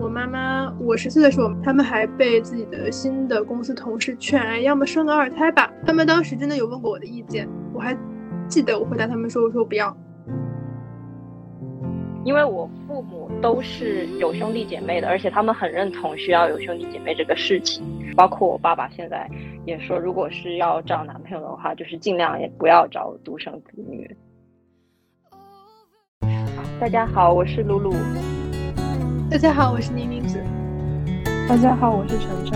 我妈妈，我十岁的时候，他们还被自己的新的公司同事劝，要么生个二胎吧。他们当时真的有问过我的意见，我还记得我回答他们说，我说不要。因为我父母都是有兄弟姐妹的，而且他们很认同需要有兄弟姐妹这个事情。包括我爸爸现在也说，如果是要找男朋友的话，就是尽量也不要找独生子女。大家好，我是露露。大家好，我是妮妮子。大家好，我是晨晨。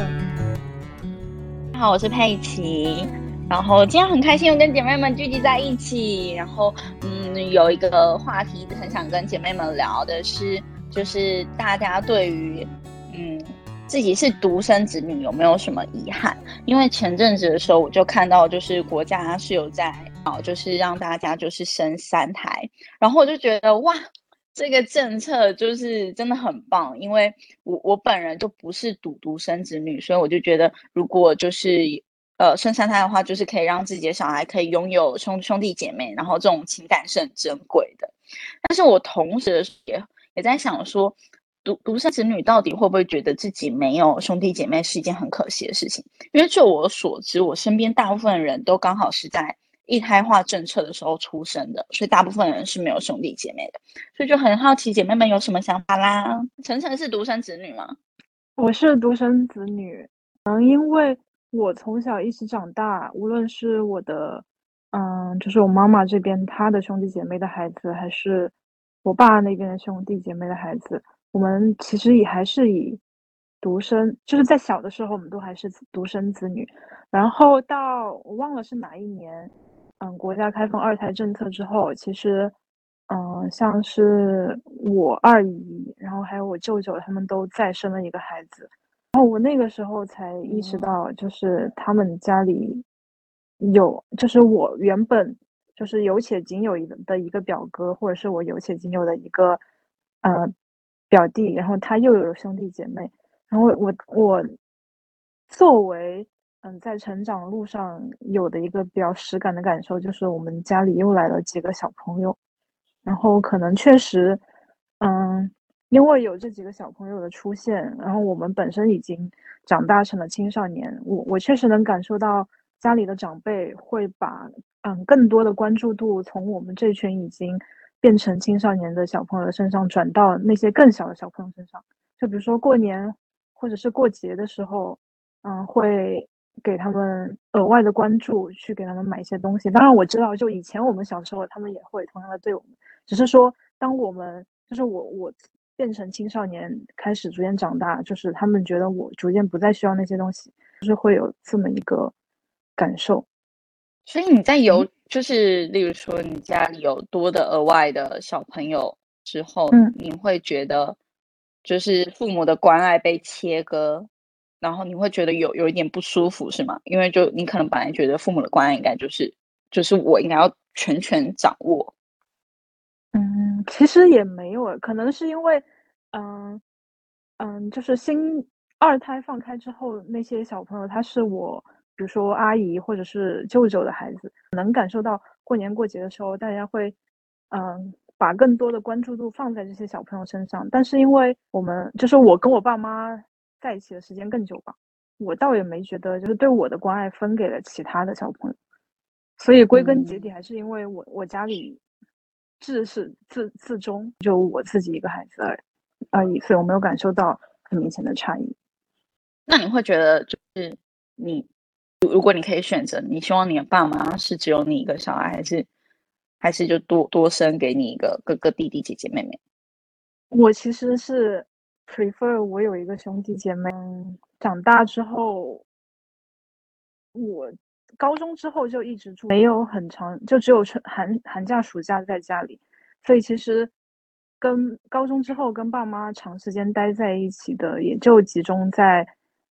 大家好，我是佩奇。然后今天很开心，又跟姐妹们聚集在一起。然后，嗯，有一个话题很想跟姐妹们聊的是，就是大家对于，嗯，自己是独生子女有没有什么遗憾？因为前阵子的时候，我就看到，就是国家是有在，哦，就是让大家就是生三胎。然后我就觉得，哇！这个政策就是真的很棒，因为我我本人就不是独独生子女，所以我就觉得如果就是呃生三胎的话，就是可以让自己的小孩可以拥有兄兄弟姐妹，然后这种情感是很珍贵的。但是我同时也也在想说，独独生子女到底会不会觉得自己没有兄弟姐妹是一件很可惜的事情？因为就我所知，我身边大部分人都刚好是在。一胎化政策的时候出生的，所以大部分人是没有兄弟姐妹的，所以就很好奇姐妹们有什么想法啦。晨晨是独生子女吗？我是独生子女，嗯，因为我从小一起长大，无论是我的，嗯，就是我妈妈这边她的兄弟姐妹的孩子，还是我爸那边的兄弟姐妹的孩子，我们其实也还是以独生，就是在小的时候我们都还是独生子女，然后到我忘了是哪一年。嗯，国家开放二胎政策之后，其实，嗯，像是我二姨，然后还有我舅舅，他们都再生了一个孩子，然后我那个时候才意识到，就是他们家里有，就是我原本就是有且仅有一的一个表哥，或者是我有且仅有的一个呃表弟，然后他又有兄弟姐妹，然后我我作为。嗯，在成长路上有的一个比较实感的感受，就是我们家里又来了几个小朋友，然后可能确实，嗯，因为有这几个小朋友的出现，然后我们本身已经长大成了青少年，我我确实能感受到家里的长辈会把嗯更多的关注度从我们这群已经变成青少年的小朋友身上转到那些更小的小朋友身上，就比如说过年或者是过节的时候，嗯，会。给他们额外的关注，去给他们买一些东西。当然，我知道，就以前我们小时候，他们也会同样的对我们。只是说，当我们就是我，我变成青少年，开始逐渐长大，就是他们觉得我逐渐不再需要那些东西，就是会有这么一个感受。所以你在有，就是例如说，你家里有多的额外的小朋友之后，嗯，你会觉得，就是父母的关爱被切割。然后你会觉得有有一点不舒服是吗？因为就你可能本来觉得父母的关爱应该就是就是我应该要全权掌握。嗯，其实也没有，可能是因为嗯嗯，就是新二胎放开之后，那些小朋友他是我，比如说阿姨或者是舅舅的孩子，能感受到过年过节的时候大家会嗯把更多的关注度放在这些小朋友身上。但是因为我们就是我跟我爸妈。在一起的时间更久吧，我倒也没觉得就是对我的关爱分给了其他的小朋友，所以归根结底还是因为我我家里自始自自终就我自己一个孩子而而已，所以我没有感受到很明显的差异。那你会觉得就是你如果你可以选择，你希望你的爸妈是只有你一个小孩，还是还是就多多生给你一个哥哥弟弟姐姐妹妹？我其实是。Prefer 我有一个兄弟姐妹，长大之后，我高中之后就一直住，没有很长，就只有春寒寒假暑假在家里，所以其实跟高中之后跟爸妈长时间待在一起的，也就集中在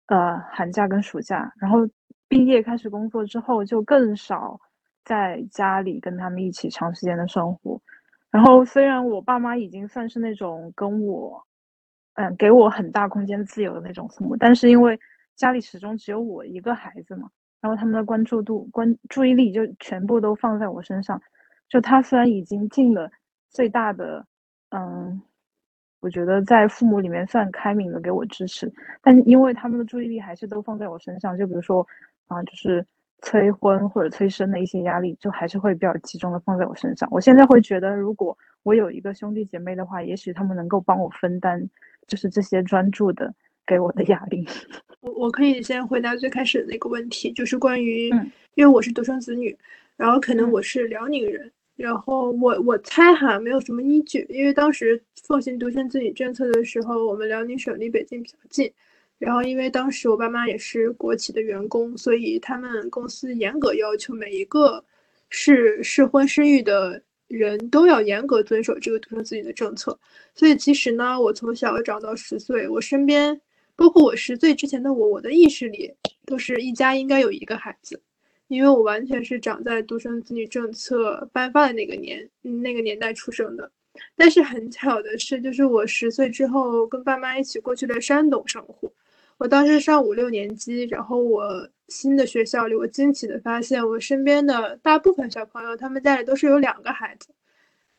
呃寒假跟暑假，然后毕业开始工作之后，就更少在家里跟他们一起长时间的生活。然后虽然我爸妈已经算是那种跟我。嗯，给我很大空间自由的那种父母，但是因为家里始终只有我一个孩子嘛，然后他们的关注度、关注意力就全部都放在我身上。就他虽然已经尽了最大的，嗯，我觉得在父母里面算开明的，给我支持。但因为他们的注意力还是都放在我身上，就比如说啊，就是催婚或者催生的一些压力，就还是会比较集中的放在我身上。我现在会觉得，如果我有一个兄弟姐妹的话，也许他们能够帮我分担，就是这些专注的给我的压力。我我可以先回答最开始的那个问题，就是关于，嗯因为我是独生子女，然后可能嗯我是辽宁人，然后我我猜哈没有什么依据，因为当时奉行独生子女政策的时候，我们辽宁省离北京比较近，然后因为当时我爸妈也是国企的员工，所以他们公司严格要求每一个是适婚生育的人都要严格遵守这个独生子女的政策，所以其实呢，我从小长到十岁，我身边。包括我十岁之前的我，我的意识里都是一家应该有一个孩子，因为我完全是长在独生子女政策颁发的那个年那个年代出生的。但是很巧的是，就是我十岁之后跟爸妈一起过去了山东生活。我当时上五六年级，然后我新的学校里，我惊奇的发现，我身边的大部分小朋友，他们家里都是有两个孩子，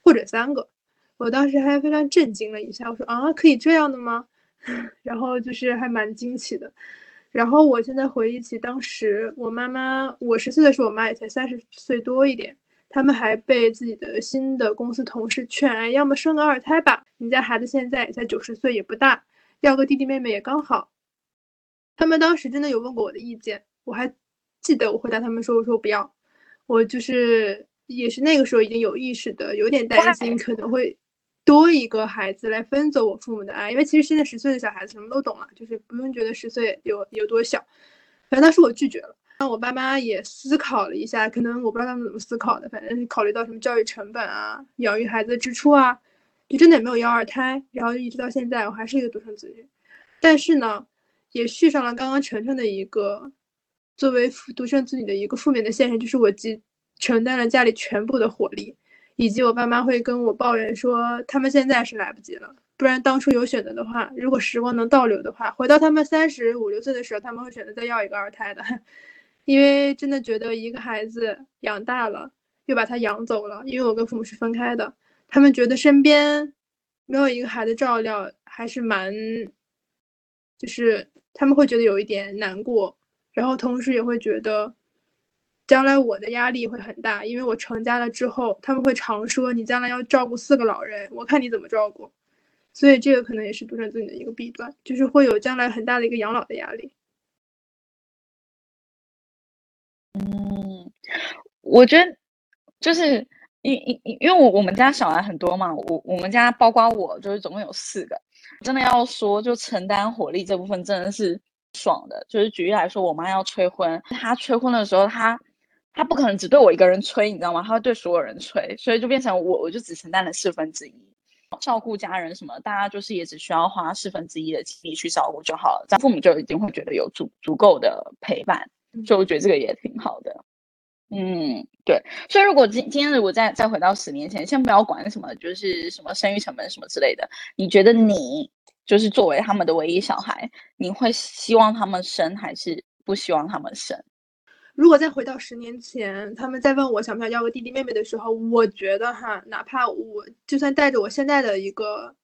或者三个。我当时还非常震惊了一下，我说啊，可以这样的吗？然后就是还蛮惊奇的，然后我现在回忆起当时我妈妈，我十岁的时候，我妈也才三十岁多一点，他们还被自己的新的公司同事劝，哎，要么生个二胎吧，你家孩子现在也才九十岁，也不大，要个弟弟妹妹也刚好。他们当时真的有问过我的意见，我还记得我回答他们说，我说不要，我就是也是那个时候已经有意识的，有点担心可能会。多一个孩子来分走我父母的爱，因为其实现在十岁的小孩子什么都懂了，就是不用觉得十岁有有多小。反正当时我拒绝了，然后我爸妈也思考了一下，可能我不知道他们怎么思考的，反正是考虑到什么教育成本啊、养育孩子的支出啊，就真的也没有要二胎，然后一直到现在我还是一个独生子女。但是呢，也续上了刚刚晨晨的一个作为独生子女的一个负面的现象，就是我既承担了家里全部的火力。以及我爸妈会跟我抱怨说，他们现在是来不及了，不然当初有选择的话，如果时光能倒流的话，回到他们三十五六岁的时候，他们会选择再要一个二胎的，因为真的觉得一个孩子养大了，又把他养走了，因为我跟父母是分开的，他们觉得身边没有一个孩子照料，还是蛮，就是他们会觉得有一点难过，然后同时也会觉得。将来我的压力会很大，因为我成家了之后，他们会常说你将来要照顾四个老人，我看你怎么照顾。所以这个可能也是独生子女的一个弊端，就是会有将来很大的一个养老的压力。嗯，我觉得就是因因因为我我们家小孩很多嘛，我我们家包括我就是总共有四个，真的要说就承担火力这部分真的是爽的。就是举例来说，我妈要催婚，她催婚的时候，她。她不可能只对我一个人催，你知道吗？她会对所有人催，所以就变成我，我就只承担了四分之一，照顾家人什么，大家就是也只需要花四分之一的精力去照顾就好了，这样父母就已经会觉得有足足够的陪伴，所以我觉得这个也挺好的。嗯，对。所以如果今今天如果再再回到十年前，先不要管什么，就是什么生育成本什么之类的，你觉得你就是作为他们的唯一小孩，你会希望他们生还是不希望他们生？如果再回到十年前，他们再问我想不想要个弟弟妹妹的时候，我觉得哈，哪怕我就算带着我现在的一个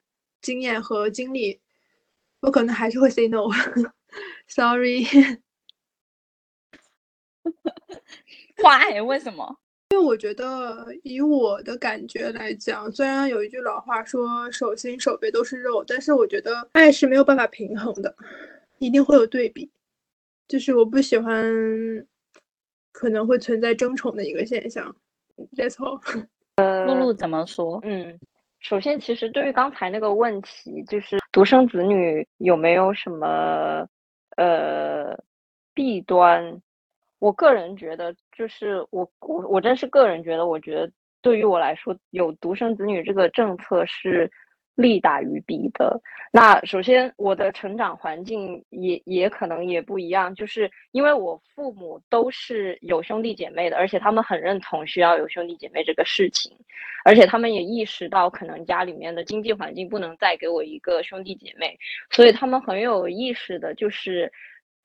经验和经历，我可能还是会 say no，sorry。Why？为什么？因为我觉得以我的感觉来讲，虽然有一句老话说手心手背都是肉，但是我觉得爱是没有办法平衡的，一定会有对比。就是我不喜欢。可能会存在争宠的一个现象，That's all。呃，露露怎么说？嗯，首先，其实对于刚才那个问题，就是独生子女有没有什么呃弊端？我个人觉得，就是我我我真是个人觉得，我觉得对于我来说，有独生子女这个政策是。利大于弊的。那首先，我的成长环境也也可能也不一样，就是因为我父母都是有兄弟姐妹的，而且他们很认同需要有兄弟姐妹这个事情，而且他们也意识到可能家里面的经济环境不能再给我一个兄弟姐妹，所以他们很有意识的，就是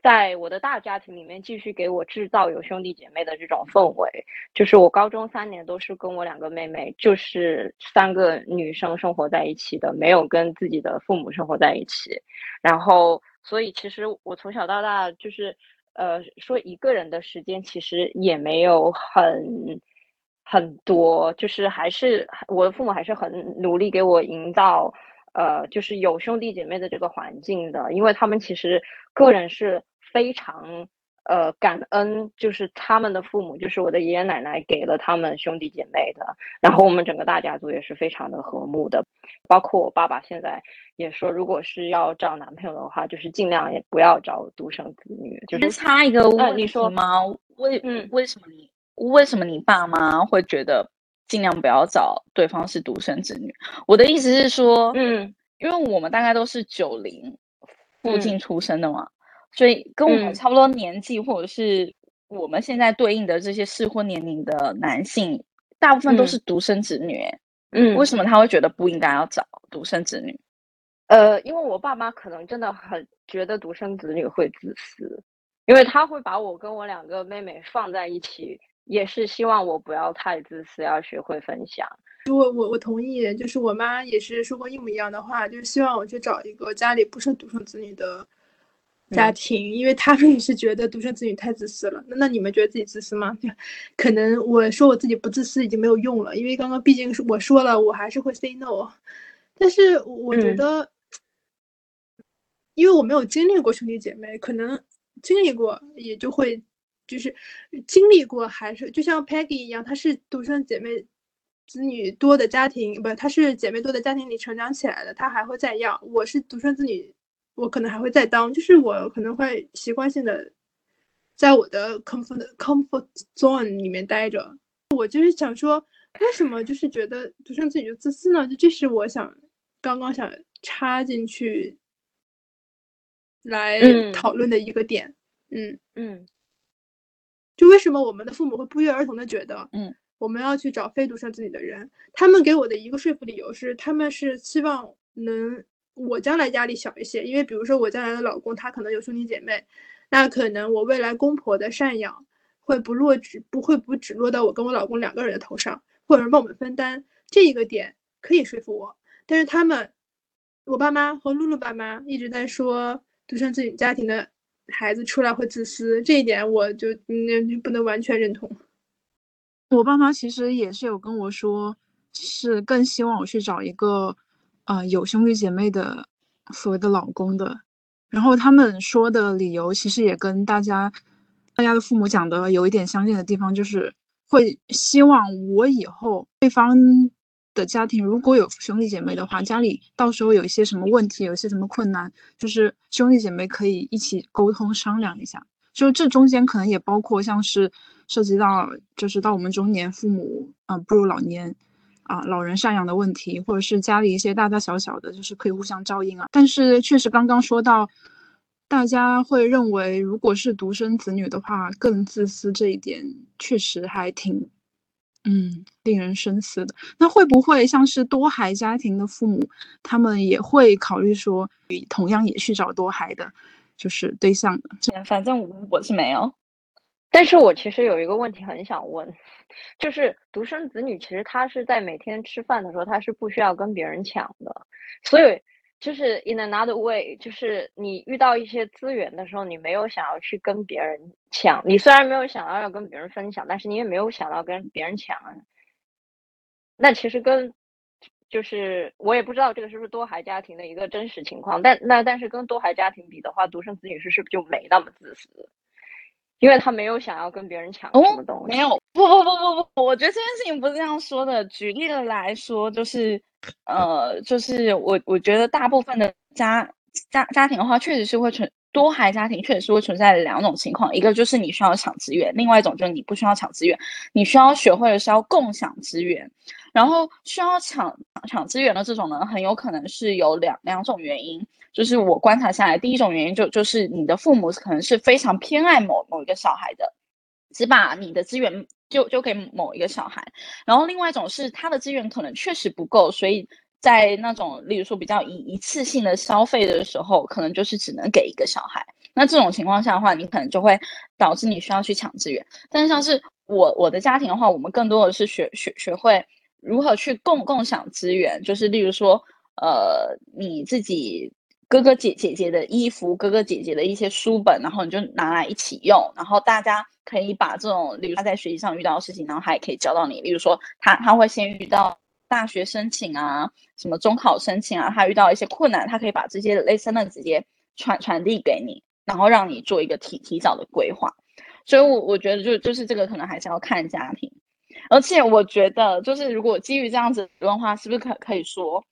在我的大家庭里面继续给我制造有兄弟姐妹的这种氛围。就是我高中三年都是跟我两个妹妹，就是三个女生生活在一起的，没有跟自己的父母生活在一起。然后，所以其实我从小到大就是，呃，说一个人的时间其实也没有很很多，就是还是我的父母还是很努力给我营造，呃，就是有兄弟姐妹的这个环境的，因为他们其实个人是。非常呃感恩，就是他们的父母，就是我的爷爷奶奶给了他们兄弟姐妹的，然后我们整个大家族也是非常的和睦的，包括我爸爸现在也说，如果是要找男朋友的话，就是尽量也不要找独生子女。就是差一个问题吗？为嗯为什么你为什么你爸妈会觉得尽量不要找对方是独生子女？我的意思是说，嗯，因为我们大概都是九零附近出生的嘛。所以跟我们差不多年纪，或者是我们现在对应的这些适婚年龄的男性，大部分都是独生子女。嗯，为什么他会觉得不应该要找独生子女？呃，因为我爸妈可能真的很觉得独生子女会自私，因为他会把我跟我两个妹妹放在一起，也是希望我不要太自私，要学会分享。我我我同意，就是我妈也是说过一模一样的话，就是希望我去找一个家里不是独生子女的。家庭，因为他们也是觉得独生子女太自私了。那那你们觉得自己自私吗？可能我说我自己不自私已经没有用了，因为刚刚毕竟是我说了，我还是会 say no。但是我觉得，因为我没有经历过兄弟姐妹，可能经历过也就会，就是经历过还是就像 Peggy 一样，她是独生姐妹子女多的家庭，不，她是姐妹多的家庭里成长起来的，她还会再要。我是独生子女。我可能还会再当，就是我可能会习惯性的在我的 comfort comfort zone 里面待着。我就是想说，为什么就是觉得独生子女就自私呢？就这是我想刚刚想插进去来讨论的一个点。嗯嗯，就为什么我们的父母会不约而同的觉得，嗯，我们要去找非独生子女的人？他们给我的一个说服理由是，他们是希望能。我将来压力小一些，因为比如说我将来的老公他可能有兄弟姐妹，那可能我未来公婆的赡养会不落只不会不只落到我跟我老公两个人的头上，或者是帮我们分担这一个点可以说服我。但是他们，我爸妈和露露爸妈一直在说独生子女家庭的孩子出来会自私，这一点我就嗯不能完全认同。我爸妈其实也是有跟我说，是更希望我去找一个。啊，有兄弟姐妹的所谓的老公的，然后他们说的理由其实也跟大家大家的父母讲的有一点相近的地方，就是会希望我以后对方的家庭如果有兄弟姐妹的话，家里到时候有一些什么问题，有一些什么困难，就是兄弟姐妹可以一起沟通商量一下。就这中间可能也包括像是涉及到，就是到我们中年父母嗯步入老年。啊，老人赡养的问题，或者是家里一些大大小小的，就是可以互相照应啊。但是确实刚刚说到，大家会认为如果是独生子女的话更自私，这一点确实还挺，嗯，令人深思的。那会不会像是多孩家庭的父母，他们也会考虑说，同样也去找多孩的，就是对象的？反正我是没有。但是我其实有一个问题很想问，就是独生子女其实他是在每天吃饭的时候他是不需要跟别人抢的，所以就是 in another way，就是你遇到一些资源的时候，你没有想要去跟别人抢，你虽然没有想到要跟别人分享，但是你也没有想到跟别人抢啊。那其实跟就是我也不知道这个是不是多孩家庭的一个真实情况，但那但是跟多孩家庭比的话，独生子女是是不是就没那么自私？因为他没有想要跟别人抢什么东西，没有，不不不不不，我觉得这件事情不是这样说的。举例的来说，就是，呃，就是我我觉得大部分的家家家庭的话，确实是会存多孩家庭，确实是会存在两种情况，一个就是你需要抢资源，另外一种就是你不需要抢资源，你需要学会的是要共享资源。然后需要抢抢资源的这种呢，很有可能是有两两种原因。就是我观察下来，第一种原因就就是你的父母可能是非常偏爱某某一个小孩的，只把你的资源就就给某一个小孩。然后另外一种是他的资源可能确实不够，所以在那种例如说比较一一次性的消费的时候，可能就是只能给一个小孩。那这种情况下的话，你可能就会导致你需要去抢资源。但是像是我我的家庭的话，我们更多的是学学学会如何去共共享资源，就是例如说，呃，你自己。哥哥姐姐姐的衣服，哥哥姐姐的一些书本，然后你就拿来一起用，然后大家可以把这种，例如他在学习上遇到的事情，然后他也可以教到你。例如说，他他会先遇到大学申请啊，什么中考申请啊，他遇到一些困难，他可以把这些类似的直接传传递给你，然后让你做一个提提早的规划。所以，我我觉得就就是这个可能还是要看家庭，而且我觉得就是如果基于这样子的话，是不是可可以说？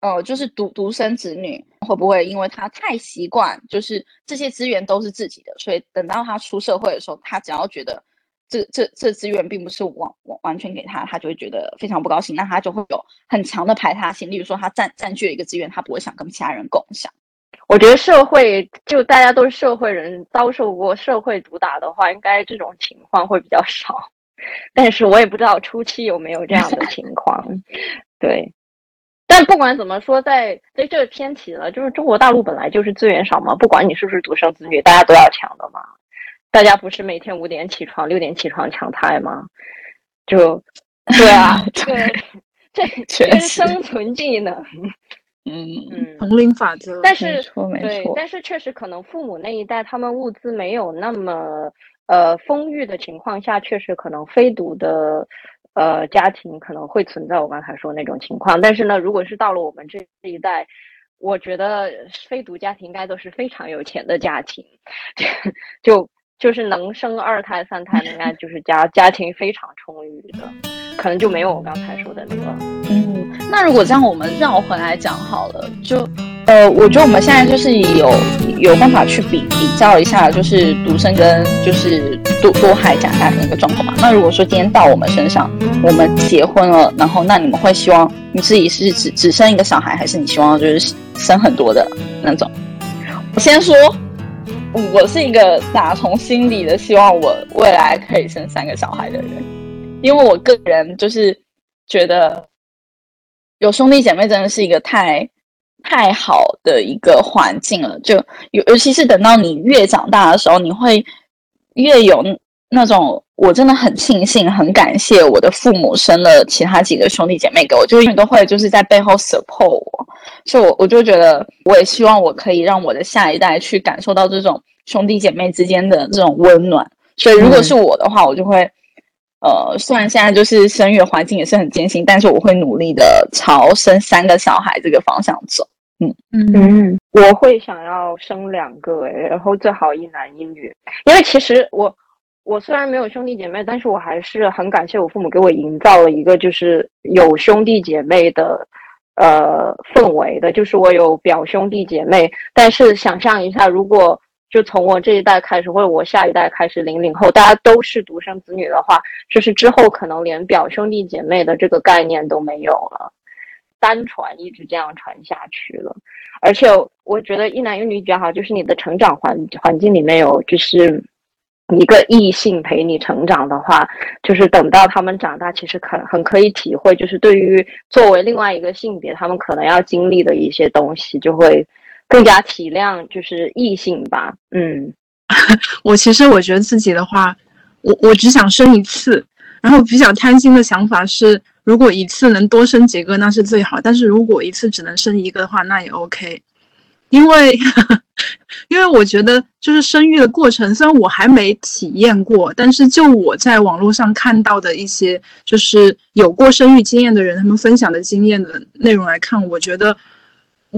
呃，就是独独生子女会不会因为他太习惯，就是这些资源都是自己的，所以等到他出社会的时候，他只要觉得这这这资源并不是完完完全给他，他就会觉得非常不高兴，那他就会有很强的排他性。例如说，他占占据了一个资源，他不会想跟其他人共享。我觉得社会就大家都是社会人，遭受过社会毒打的话，应该这种情况会比较少。但是我也不知道初期有没有这样的情况，对。但不管怎么说，在在这偏题了，就是中国大陆本来就是资源少嘛，不管你是不是独生子女，大家都要抢的嘛。大家不是每天五点起床、六点起床抢菜吗？就对啊，对，这这是生存技能。嗯嗯，丛林法则。但是对，但是确实可能父母那一代他们物资没有那么呃丰裕的情况下，确实可能非独的。呃，家庭可能会存在我刚才说那种情况，但是呢，如果是到了我们这一代，我觉得非独家庭应该都是非常有钱的家庭，就就是能生二胎三胎，应该就是家家庭非常充裕的，可能就没有我刚才说的那个。嗯，那如果这样，我们绕回来讲好了，就。呃，我觉得我们现在就是有有办法去比比较一下，就是独生跟就是多多孩家庭的一个状况嘛。那如果说今天到我们身上，我们结婚了，然后那你们会希望你自己是只只生一个小孩，还是你希望就是生很多的那种？我先说，我是一个打从心底的希望我未来可以生三个小孩的人，因为我个人就是觉得有兄弟姐妹真的是一个太。太好的一个环境了，就尤尤其是等到你越长大的时候，你会越有那种我真的很庆幸、很感谢我的父母生了其他几个兄弟姐妹给我，就永远都会就是在背后 support 我，所以我我就觉得我也希望我可以让我的下一代去感受到这种兄弟姐妹之间的这种温暖。所以如果是我的话，我就会呃，虽然现在就是生育环境也是很艰辛，但是我会努力的朝生三个小孩这个方向走。嗯嗯我会想要生两个，然后最好一男一女，因为其实我我虽然没有兄弟姐妹，但是我还是很感谢我父母给我营造了一个就是有兄弟姐妹的呃氛围的，就是我有表兄弟姐妹。但是想象一下，如果就从我这一代开始，或者我下一代开始，零零后大家都是独生子女的话，就是之后可能连表兄弟姐妹的这个概念都没有了。单传一直这样传下去了，而且我觉得一男一女比较好，就是你的成长环环境里面有就是一个异性陪你成长的话，就是等到他们长大，其实很很可以体会，就是对于作为另外一个性别，他们可能要经历的一些东西，就会更加体谅就是异性吧。嗯，我其实我觉得自己的话，我我只想生一次，然后比较贪心的想法是。如果一次能多生几个，那是最好。但是如果一次只能生一个的话，那也 OK。因为，因为我觉得就是生育的过程，虽然我还没体验过，但是就我在网络上看到的一些就是有过生育经验的人，他们分享的经验的内容来看，我觉得。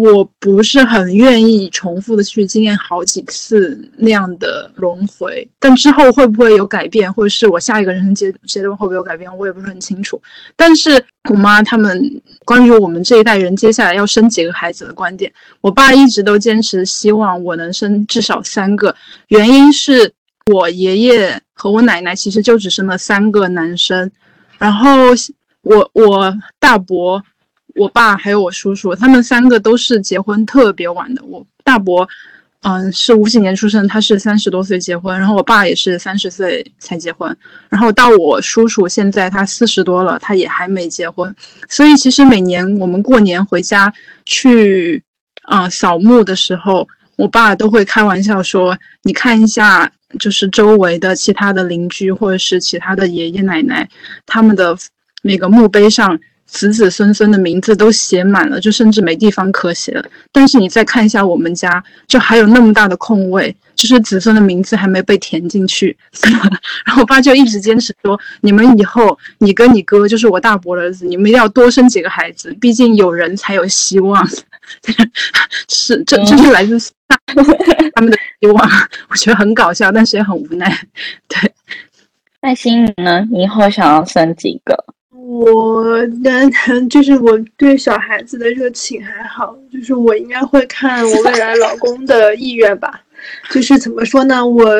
我不是很愿意重复的去经验好几次那样的轮回，但之后会不会有改变，或者是我下一个人生阶阶段会不会有改变，我也不是很清楚。但是我妈他们关于我们这一代人接下来要生几个孩子的观点，我爸一直都坚持希望我能生至少三个，原因是我爷爷和我奶奶其实就只生了三个男生，然后我我大伯。我爸还有我叔叔，他们三个都是结婚特别晚的。我大伯，嗯，是五几年出生，他是三十多岁结婚，然后我爸也是三十岁才结婚，然后到我叔叔现在他四十多了，他也还没结婚。所以其实每年我们过年回家去，啊，扫墓的时候，我爸都会开玩笑说：“你看一下，就是周围的其他的邻居或者是其他的爷爷奶奶，他们的那个墓碑上。”子子孙孙的名字都写满了，就甚至没地方可写了。但是你再看一下我们家，就还有那么大的空位，就是子孙的名字还没被填进去。然后我爸就一直坚持说：“你们以后，你跟你哥，就是我大伯的儿子，你们一定要多生几个孩子，毕竟有人才有希望。”是，这这是来自他们的希望。我觉得很搞笑，但是也很无奈。对，耐心呢？你以后想要生几个？我单纯 就是我对小孩子的热情还好，就是我应该会看我未来老公的意愿吧。就是怎么说呢？我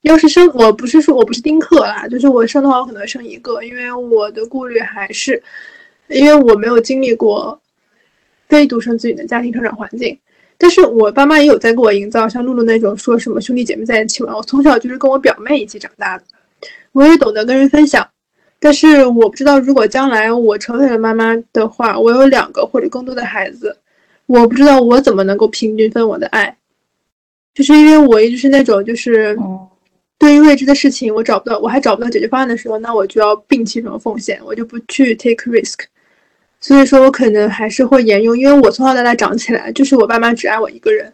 要是生，我不是说我不是丁克啦，就是我生的话，我可能生一个，因为我的顾虑还是，因为我没有经历过非独生子女的家庭成长环境。但是我爸妈也有在给我营造像露露那种说什么兄弟姐妹在一起玩。我从小就是跟我表妹一起长大的，我也懂得跟人分享。但是我不知道，如果将来我成为了妈妈的话，我有两个或者更多的孩子，我不知道我怎么能够平均分我的爱，就是因为我一直是那种，就是对于未知的事情，我找不到，我还找不到解决方案的时候，那我就要摒弃这种风险，我就不去 take risk。所以说我可能还是会沿用，因为我从小到大长起来，就是我爸妈只爱我一个人，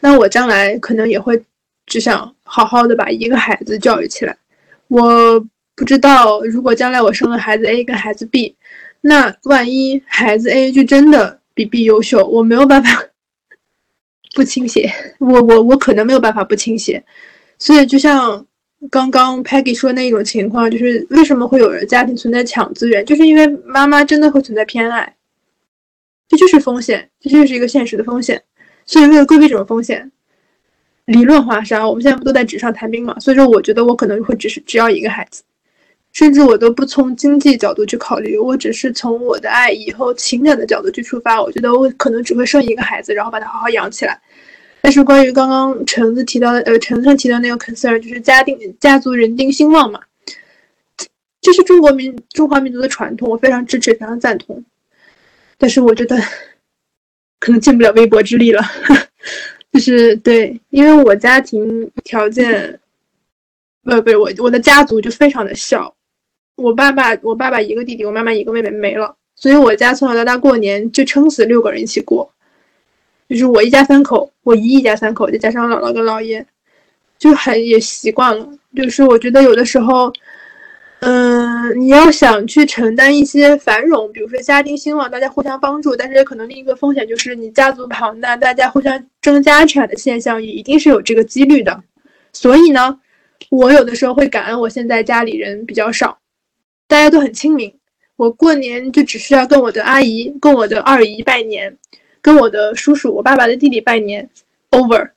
那我将来可能也会只想好好的把一个孩子教育起来，我。不知道，如果将来我生了孩子 A 跟孩子 B，那万一孩子 A 就真的比 B 优秀，我没有办法不倾斜，我我我可能没有办法不倾斜。所以就像刚刚 Peggy 说那一种情况，就是为什么会有人家庭存在抢资源，就是因为妈妈真的会存在偏爱，这就是风险，这就是一个现实的风险。所以为了规避这种风险，理论化上我们现在不都在纸上谈兵嘛？所以说，我觉得我可能会只是只要一个孩子。甚至我都不从经济角度去考虑，我只是从我的爱以后情感的角度去出发。我觉得我可能只会生一个孩子，然后把他好好养起来。但是关于刚刚橙子提到的，呃，橙子提到那个 concern，就是家定家族人丁兴旺嘛，这是中国民中华民族的传统，我非常支持，非常赞同。但是我觉得可能尽不了微薄之力了，就是对，因为我家庭条件，不不，我我的家族就非常的小。我爸爸，我爸爸一个弟弟，我妈妈一个妹妹没了，所以我家从小到大过年就撑死六个人一起过，就是我一家三口，我姨一家三口，再加上姥姥跟姥爷，就很也习惯了。就是我觉得有的时候，嗯，你要想去承担一些繁荣，比如说家庭兴旺，大家互相帮助，但是可能另一个风险就是你家族庞大，大家互相争家产的现象也一定是有这个几率的。所以呢，我有的时候会感恩我现在家里人比较少。大家都很亲民，我过年就只需要跟我的阿姨、跟我的二姨拜年，跟我的叔叔、我爸爸的弟弟拜年，over。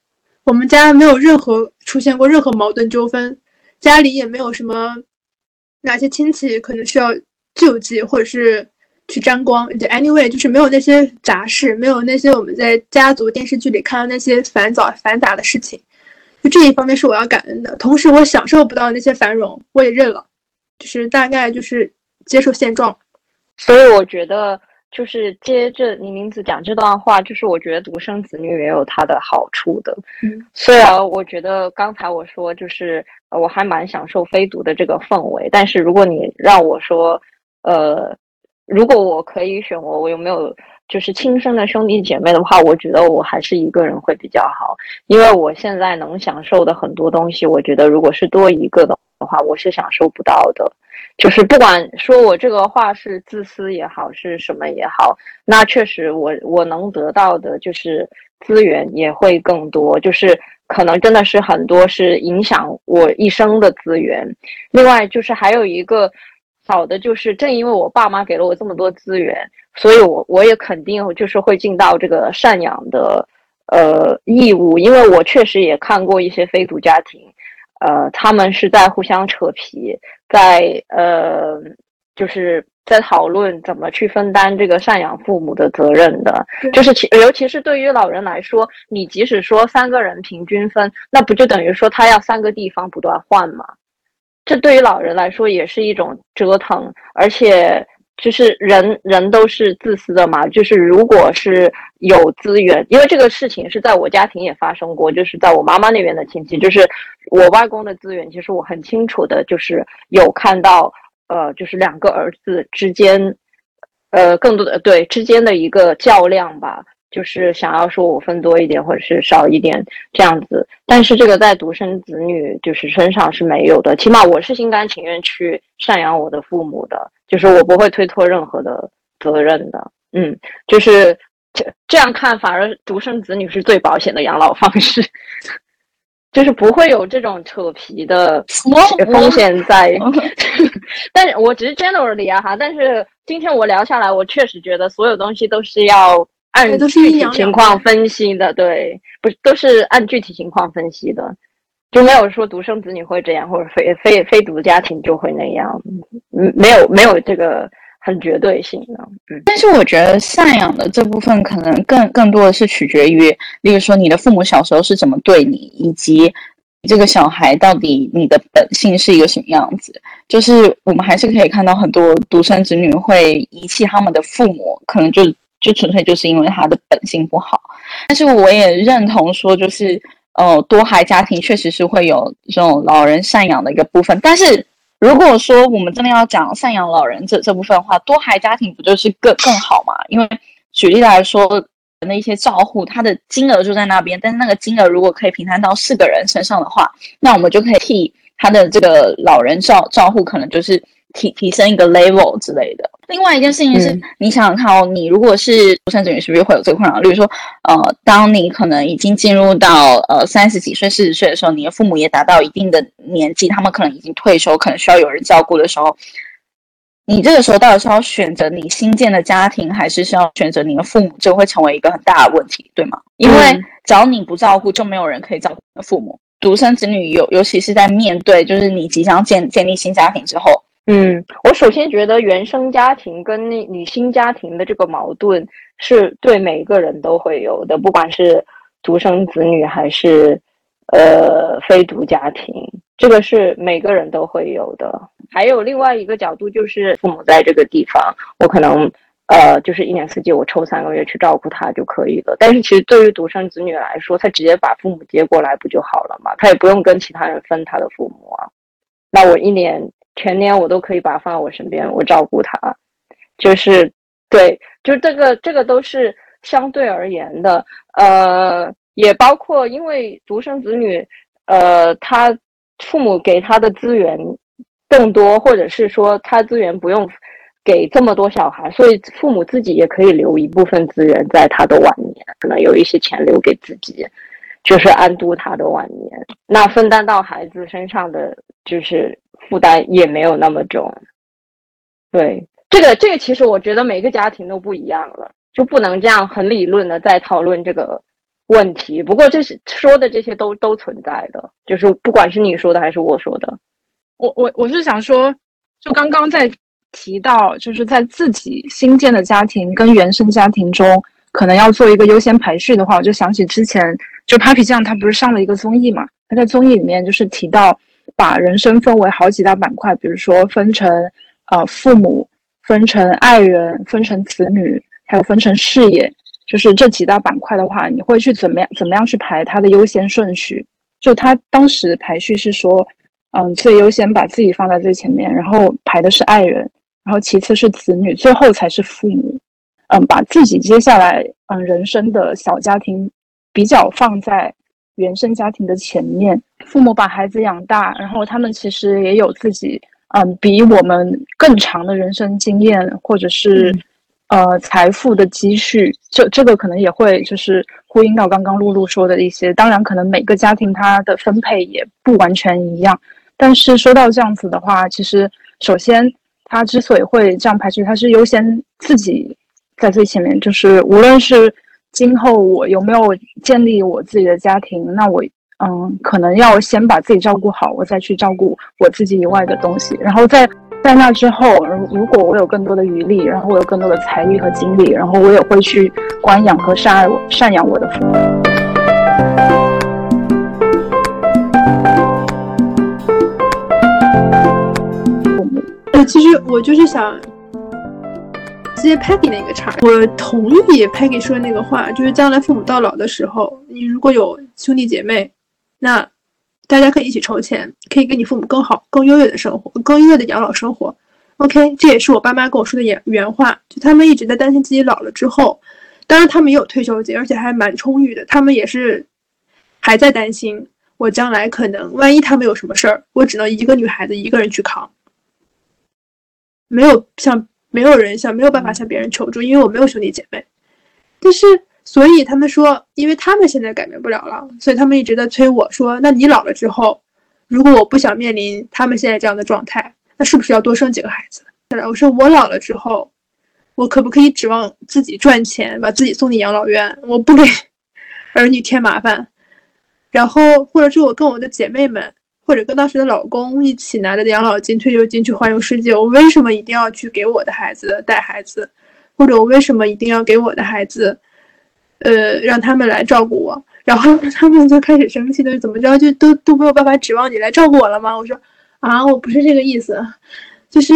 我们家没有任何出现过任何矛盾纠纷，家里也没有什么哪些亲戚可能需要救济或者是去沾光。Anyway，就是没有那些杂事，没有那些我们在家族电视剧里看到那些繁杂繁杂的事情。就这一方面是我要感恩的，同时我享受不到那些繁荣，我也认了。就是大概就是接受现状，所以我觉得就是接着你名字讲这段话，就是我觉得独生子女也有它的好处的。嗯，虽然我觉得刚才我说就是我还蛮享受非独的这个氛围，但是如果你让我说，呃，如果我可以选我我有没有就是亲生的兄弟姐妹的话，我觉得我还是一个人会比较好，因为我现在能享受的很多东西，我觉得如果是多一个的。话，我是享受不到的。就是不管说我这个话是自私也好，是什么也好，那确实我我能得到的就是资源也会更多。就是可能真的是很多是影响我一生的资源。另外就是还有一个好的，就是正因为我爸妈给了我这么多资源，所以我我也肯定就是会尽到这个赡养的呃义务。因为我确实也看过一些非独家庭。呃，他们是在互相扯皮，在呃，就是在讨论怎么去分担这个赡养父母的责任的。就是其尤其是对于老人来说，你即使说三个人平均分，那不就等于说他要三个地方不断换吗？这对于老人来说也是一种折腾，而且就是人人都是自私的嘛，就是如果是有资源，因为这个事情是在我家庭也发生过，就是在我妈妈那边的亲戚，就是我外公的资源，其实我很清楚的，就是有看到，呃，就是两个儿子之间，呃，更多的对之间的一个较量吧。就是想要说我分多一点，或者是少一点这样子，但是这个在独生子女就是身上是没有的。起码我是心甘情愿去赡养我的父母的，就是我不会推脱任何的责任的。嗯，就是这这样看，反而独生子女是最保险的养老方式，就是不会有这种扯皮的风险在。但是我只是 generally 啊哈，但是今天我聊下来，我确实觉得所有东西都是要。按具体情况分析的，对，不是都是按具体情况分析的，就没有说独生子女会这样，或者非非非独家庭就会那样，嗯，没有没有这个很绝对性的。嗯，但是我觉得赡养的这部分可能更更多的是取决于，例如说你的父母小时候是怎么对你，以及这个小孩到底你的本性是一个什么样子。就是我们还是可以看到很多独生子女会遗弃他们的父母，可能就。就纯粹就是因为他的本性不好，但是我也认同说，就是呃，多孩家庭确实是会有这种老人赡养的一个部分。但是如果说我们真的要讲赡养老人这这部分的话，多孩家庭不就是更更好嘛？因为举例来说，那一些照护，它的金额就在那边，但是那个金额如果可以平摊到四个人身上的话，那我们就可以替他的这个老人照照护，可能就是提提升一个 level 之类的。另外一件事情是，你想想看哦，你如果是独生子女，是不是会有这个困扰？例如说，呃，当你可能已经进入到呃三十几岁、四十岁的时候，你的父母也达到一定的年纪，他们可能已经退休，可能需要有人照顾的时候，你这个时候到底是要选择你新建的家庭，还是是要选择你的父母，就会成为一个很大的问题，对吗？因为只要你不照顾，就没有人可以照顾你的父母。独生子女尤尤其是在面对就是你即将建建立新家庭之后。嗯，我首先觉得原生家庭跟那女性家庭的这个矛盾是对每个人都会有的，不管是独生子女还是呃非独家庭，这个是每个人都会有的。还有另外一个角度，就是父母在这个地方，我可能呃就是一年四季我抽三个月去照顾他就可以了。但是其实对于独生子女来说，他直接把父母接过来不就好了嘛？他也不用跟其他人分他的父母啊。那我一年。全年我都可以把他放在我身边，我照顾他，就是对，就这个这个都是相对而言的，呃，也包括因为独生子女，呃，他父母给他的资源更多，或者是说他资源不用给这么多小孩，所以父母自己也可以留一部分资源在他的晚年，可能有一些钱留给自己，就是安度他的晚年，那分担到孩子身上的就是。负担也没有那么重，对这个这个其实我觉得每个家庭都不一样了，就不能这样很理论的在讨论这个问题。不过这是说的这些都都存在的，就是不管是你说的还是我说的，我我我是想说，就刚刚在提到，就是在自己新建的家庭跟原生家庭中，可能要做一个优先排序的话，我就想起之前就 Papi 酱他不是上了一个综艺嘛，他在综艺里面就是提到。把人生分为好几大板块，比如说分成呃父母，分成爱人，分成子女，还有分成事业，就是这几大板块的话，你会去怎么样怎么样去排它的优先顺序？就他当时排序是说，嗯，最优先把自己放在最前面，然后排的是爱人，然后其次是子女，最后才是父母。嗯，把自己接下来嗯人生的小家庭比较放在。原生家庭的前面，父母把孩子养大，然后他们其实也有自己，嗯，比我们更长的人生经验，或者是，呃，财富的积蓄。这这个可能也会就是呼应到刚刚露露说的一些。当然，可能每个家庭它的分配也不完全一样。但是说到这样子的话，其实首先他之所以会这样排序，他是优先自己在最前面，就是无论是。今后我有没有建立我自己的家庭？那我嗯，可能要先把自己照顾好，我再去照顾我自己以外的东西。然后在在那之后，如如果我有更多的余力，然后我有更多的财力和精力，然后我也会去关养和善爱我赡养我的父母。其实我就是想。接 Peggy 那个茬，我同意 Peggy 说的那个话，就是将来父母到老的时候，你如果有兄弟姐妹，那大家可以一起筹钱，可以给你父母更好、更优越的生活，更优越的养老生活。OK，这也是我爸妈跟我说的原原话，就他们一直在担心自己老了之后，当然他们也有退休金，而且还蛮充裕的，他们也是还在担心我将来可能万一他们有什么事儿，我只能一个女孩子一个人去扛，没有像。没有人向，没有办法向别人求助，因为我没有兄弟姐妹。但是，所以他们说，因为他们现在改变不了了，所以他们一直在催我说：“那你老了之后，如果我不想面临他们现在这样的状态，那是不是要多生几个孩子？”我说：“我老了之后，我可不可以指望自己赚钱，把自己送进养老院？我不给儿女添麻烦。然后，或者是我跟我的姐妹们。”或者跟当时的老公一起拿着养老金、退休金去环游世界，我为什么一定要去给我的孩子带孩子？或者我为什么一定要给我的孩子，呃，让他们来照顾我？然后他们就开始生气的，怎么着就都都没有办法指望你来照顾我了吗？我说啊，我不是这个意思，就是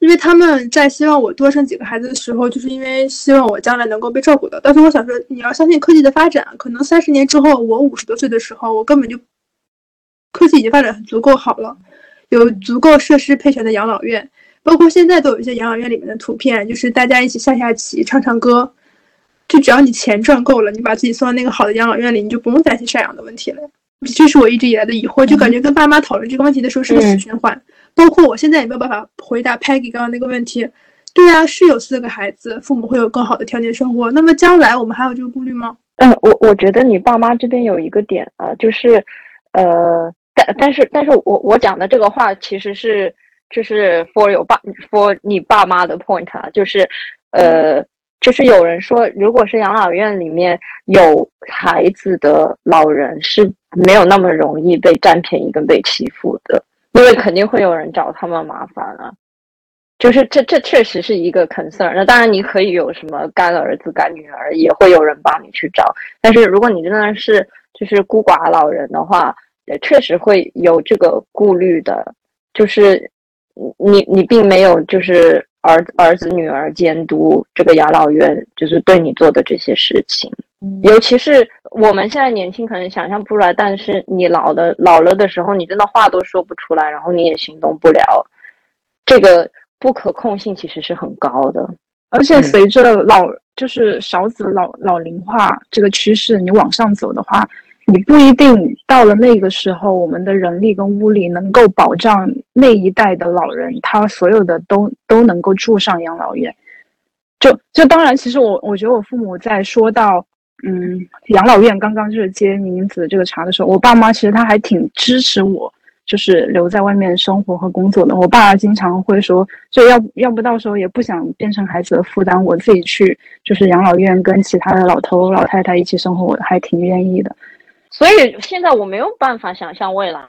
因为他们在希望我多生几个孩子的时候，就是因为希望我将来能够被照顾到。但是我想说，你要相信科技的发展，可能三十年之后，我五十多岁的时候，我根本就。科技已经发展足够好了，有足够设施配全的养老院，包括现在都有一些养老院里面的图片，就是大家一起下下棋、唱唱歌，就只要你钱赚够了，你把自己送到那个好的养老院里，你就不用担心赡养的问题了。这是我一直以来的疑惑，就感觉跟爸妈讨论这个问题的时候是个死循环。包括我现在也没有办法回答 Peggy 刚刚那个问题。对啊，是有四个孩子，父母会有更好的条件生活，那么将来我们还有这个顾虑吗？嗯，我我觉得你爸妈这边有一个点啊，就是呃。但但是但是我我讲的这个话其实是就是 for 有爸 for 你爸妈的 point 啊，就是呃就是有人说，如果是养老院里面有孩子的老人是没有那么容易被占便宜跟被欺负的，因为肯定会有人找他们麻烦啊。就是这这确实是一个 concern。那当然你可以有什么干儿子干女儿，也会有人帮你去找。但是如果你真的是就是孤寡老人的话，也确实会有这个顾虑的，就是你你并没有就是儿儿子女儿监督这个养老院，就是对你做的这些事情，尤其是我们现在年轻可能想象不出来，但是你老的老了的时候，你真的话都说不出来，然后你也行动不了，这个不可控性其实是很高的，而且随着老就是少子老老龄化这个趋势，你往上走的话。你不一定到了那个时候，我们的人力跟物力能够保障那一代的老人，他所有的都都能够住上养老院。就就当然，其实我我觉得我父母在说到嗯养老院刚刚就是接宁子这个茬的时候，我爸妈其实他还挺支持我，就是留在外面生活和工作的。我爸经常会说，就要要不到时候也不想变成孩子的负担，我自己去就是养老院跟其他的老头老太太一起生活，我还挺愿意的。所以现在我没有办法想象未来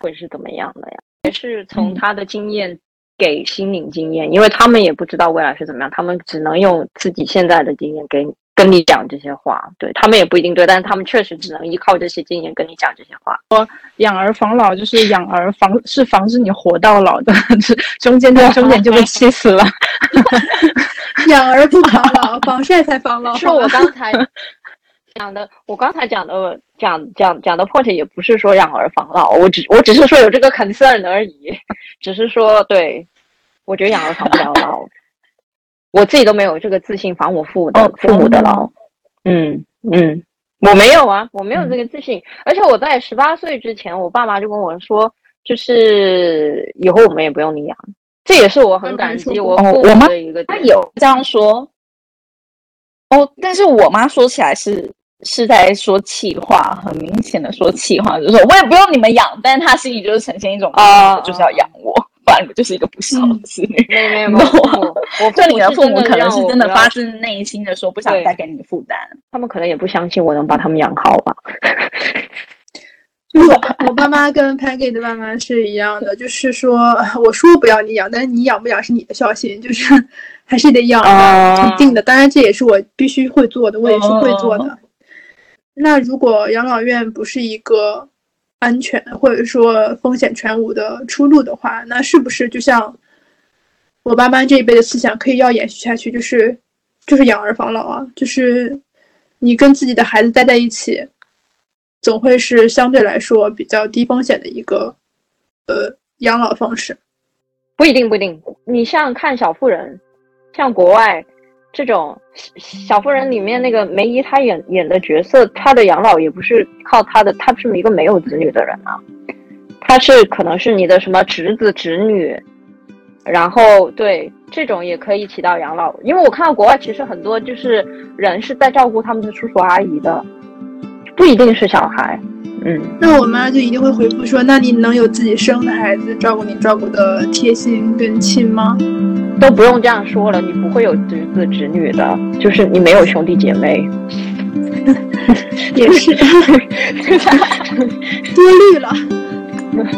会是怎么样的呀？也是从他的经验给心灵经验，因为他们也不知道未来是怎么样，他们只能用自己现在的经验给跟你讲这些话。对他们也不一定对，但是他们确实只能依靠这些经验跟你讲这些话。说养儿防老就是养儿防是防止你活到老的，中间的终点就被气死了。养儿不防老，防晒才防老。是我刚才。讲的，我刚才讲的讲讲讲的 point 也不是说养儿防老，我只我只是说有这个 concern 而已，只是说对，我觉得养儿防不了老，我自己都没有这个自信防我父母的父母的老，嗯嗯，我没有啊，我没有这个自信，而且我在十八岁之前，我爸妈就跟我说，就是以后我们也不用你养，这也是我很感激我父母的一个，他有这样说，哦，但是我妈说起来是。是在说气话，很明显的说气话，就是说我也不用你们养，但是他心里就是呈现一种啊，就是要养我，不然就是一个不孝子女。没有没有没有，我 对你的父母可能是真的发自内心的说不想再给你负担，他们可能也不相信我能把他们养好吧。我我爸妈跟 Peggy 的爸妈是一样的，就是说我说不要你养，但是你养不养是你的孝心，就是 还是得养的，一定的。当然这也是我必须会做的，我也是会做的。那如果养老院不是一个安全或者说风险全无的出路的话，那是不是就像我爸妈这一辈的思想可以要延续下去，就是就是养儿防老啊，就是你跟自己的孩子待在一起，总会是相对来说比较低风险的一个呃养老方式。不一定，不一定。你像看小妇人，像国外这种小妇人里面那个梅姨，她演演的角色，她的养老也不是靠她的，她是一个没有子女的人啊，她是可能是你的什么侄子侄女，然后对这种也可以起到养老。因为我看到国外其实很多就是人是在照顾他们的叔叔阿姨的，不一定是小孩。嗯，那我妈就一定会回复说：“那你能有自己生的孩子照顾你照顾的贴心跟亲吗？都不用这样说了，你不会有侄子侄女的，就是你没有兄弟姐妹，也是多虑了。”